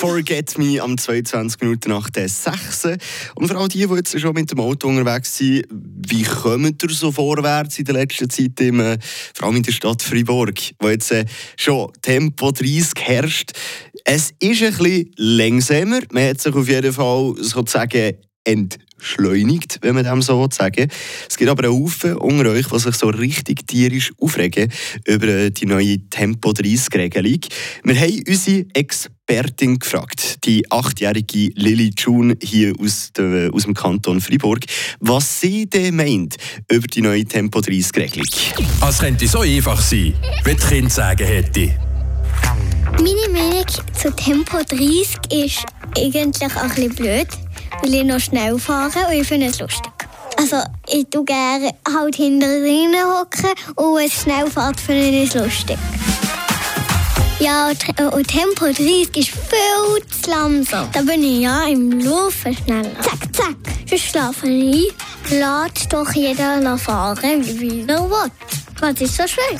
Forget Me am 22 Minuten nach der 6. Und vor allem die, die jetzt schon mit dem Auto unterwegs sind, wie kommt ihr so vorwärts in der letzten Zeit, im, äh, vor allem in der Stadt Freiburg, wo jetzt äh, schon Tempo 30 herrscht? Es ist ein bisschen langsamer. Man hat sich auf jeden Fall sozusagen entschleunigt, wenn man dem so sagen Es gibt aber einen Haufen unter euch, die sich so richtig tierisch aufregen über die neue Tempo-30-Regelung. Wir haben unsere Expertin gefragt, die achtjährige Lily June hier aus, de, aus dem Kanton Freiburg, was sie denn meint über die neue Tempo-30-Regelung. Es könnte so einfach sein, wie die Kinder sagen hätte. Meine Meinung zu Tempo 30 ist eigentlich auch ein bisschen blöd, weil ich noch schnell fahre und ich finde es lustig. Also ich tue gerne halt hinter drinnen hocken und wenn es schnell fährt, finde ich es lustig. Ja, und, und Tempo 30 ist viel zu langsam. Da bin ich ja im Laufen schneller. Zack, zack, sonst schlafe ich. Lass doch jeder fahren, wie er will. Was ist so schwer?